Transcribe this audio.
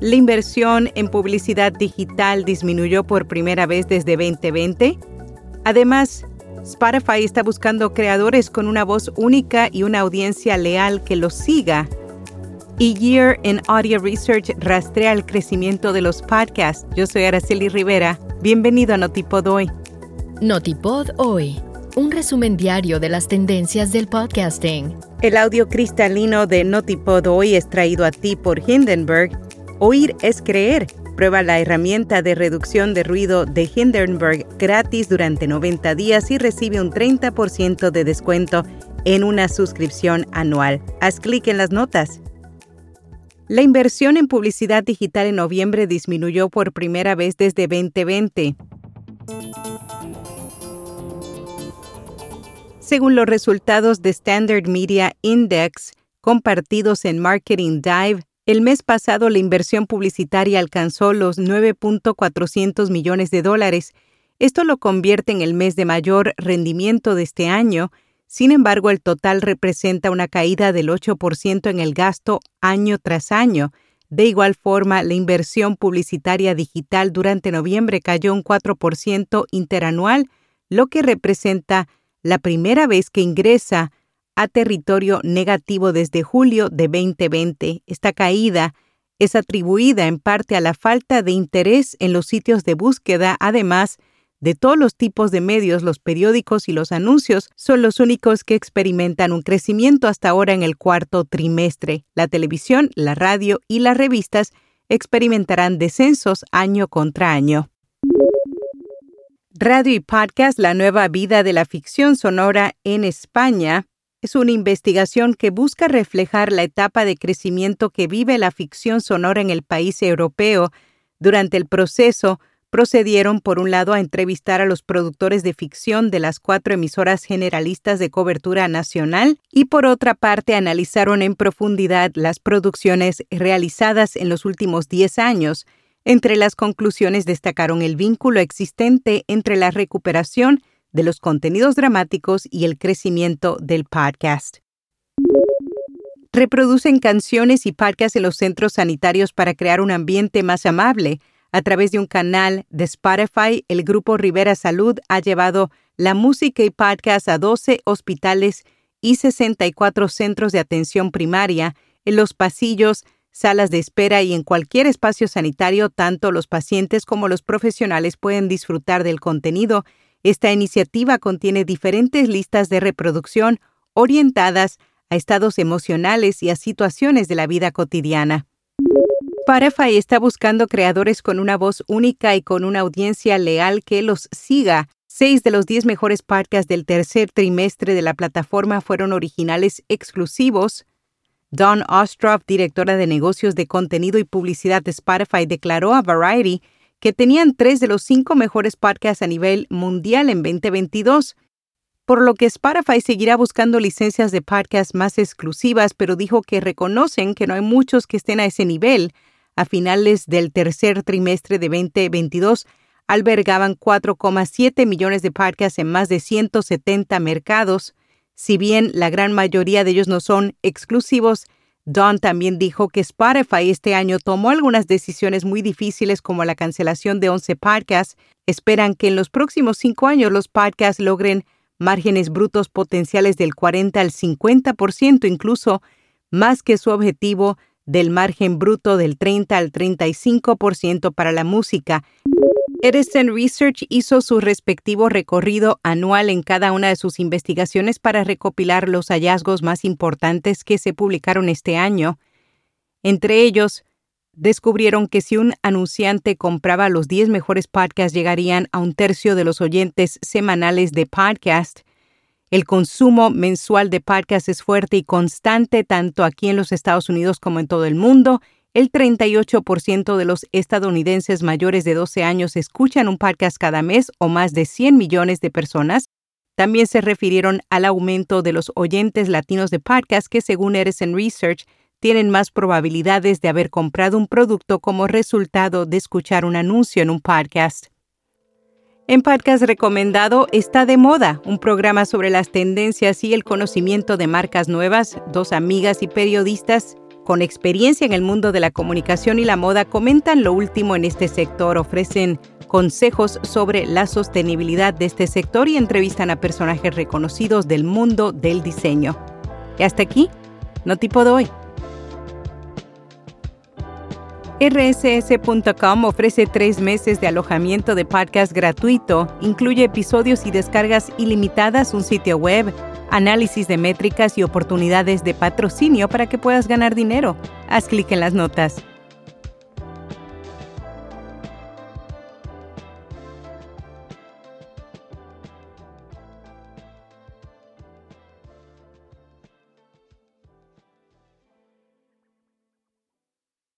La inversión en publicidad digital disminuyó por primera vez desde 2020. Además, Spotify está buscando creadores con una voz única y una audiencia leal que los siga. Y Year in Audio Research rastrea el crecimiento de los podcasts. Yo soy Araceli Rivera. Bienvenido a Notipod Hoy. Notipod Hoy, un resumen diario de las tendencias del podcasting. El audio cristalino de Notipod Hoy es traído a ti por Hindenburg. Oír es creer. Prueba la herramienta de reducción de ruido de Hindenburg gratis durante 90 días y recibe un 30% de descuento en una suscripción anual. Haz clic en las notas. La inversión en publicidad digital en noviembre disminuyó por primera vez desde 2020. Según los resultados de Standard Media Index compartidos en Marketing Dive, el mes pasado la inversión publicitaria alcanzó los 9.400 millones de dólares. Esto lo convierte en el mes de mayor rendimiento de este año. Sin embargo, el total representa una caída del 8% en el gasto año tras año. De igual forma, la inversión publicitaria digital durante noviembre cayó un 4% interanual, lo que representa la primera vez que ingresa a territorio negativo desde julio de 2020. Esta caída es atribuida en parte a la falta de interés en los sitios de búsqueda, además de todos los tipos de medios, los periódicos y los anuncios son los únicos que experimentan un crecimiento hasta ahora en el cuarto trimestre. La televisión, la radio y las revistas experimentarán descensos año contra año. Radio y Podcast, la nueva vida de la ficción sonora en España, es una investigación que busca reflejar la etapa de crecimiento que vive la ficción sonora en el país europeo. Durante el proceso, procedieron por un lado a entrevistar a los productores de ficción de las cuatro emisoras generalistas de cobertura nacional y por otra parte analizaron en profundidad las producciones realizadas en los últimos 10 años entre las conclusiones destacaron el vínculo existente entre la recuperación de los contenidos dramáticos y el crecimiento del podcast. Reproducen canciones y podcasts en los centros sanitarios para crear un ambiente más amable. A través de un canal de Spotify, el grupo Rivera Salud ha llevado la música y podcast a 12 hospitales y 64 centros de atención primaria en los pasillos salas de espera y en cualquier espacio sanitario, tanto los pacientes como los profesionales pueden disfrutar del contenido. Esta iniciativa contiene diferentes listas de reproducción orientadas a estados emocionales y a situaciones de la vida cotidiana. Spotify está buscando creadores con una voz única y con una audiencia leal que los siga. Seis de los diez mejores podcasts del tercer trimestre de la plataforma fueron originales exclusivos. Dawn Ostroff, directora de negocios de contenido y publicidad de Spotify, declaró a Variety que tenían tres de los cinco mejores podcasts a nivel mundial en 2022, por lo que Spotify seguirá buscando licencias de podcast más exclusivas, pero dijo que reconocen que no hay muchos que estén a ese nivel. A finales del tercer trimestre de 2022, albergaban 4,7 millones de podcasts en más de 170 mercados. Si bien la gran mayoría de ellos no son exclusivos, Don también dijo que Spotify este año tomó algunas decisiones muy difíciles como la cancelación de 11 podcasts. Esperan que en los próximos cinco años los podcasts logren márgenes brutos potenciales del 40 al 50%, incluso más que su objetivo del margen bruto del 30 al 35% para la música. Edison Research hizo su respectivo recorrido anual en cada una de sus investigaciones para recopilar los hallazgos más importantes que se publicaron este año. Entre ellos, descubrieron que si un anunciante compraba los 10 mejores podcasts llegarían a un tercio de los oyentes semanales de podcast. El consumo mensual de podcasts es fuerte y constante tanto aquí en los Estados Unidos como en todo el mundo el 38% de los estadounidenses mayores de 12 años escuchan un podcast cada mes o más de 100 millones de personas. También se refirieron al aumento de los oyentes latinos de podcast que según Edison Research tienen más probabilidades de haber comprado un producto como resultado de escuchar un anuncio en un podcast. En Podcast Recomendado está de moda, un programa sobre las tendencias y el conocimiento de marcas nuevas. Dos amigas y periodistas con experiencia en el mundo de la comunicación y la moda comentan lo último en este sector, ofrecen consejos sobre la sostenibilidad de este sector y entrevistan a personajes reconocidos del mundo del diseño. Y hasta aquí, no tipo de hoy. RSS.com ofrece tres meses de alojamiento de podcast gratuito, incluye episodios y descargas ilimitadas, un sitio web, análisis de métricas y oportunidades de patrocinio para que puedas ganar dinero. Haz clic en las notas.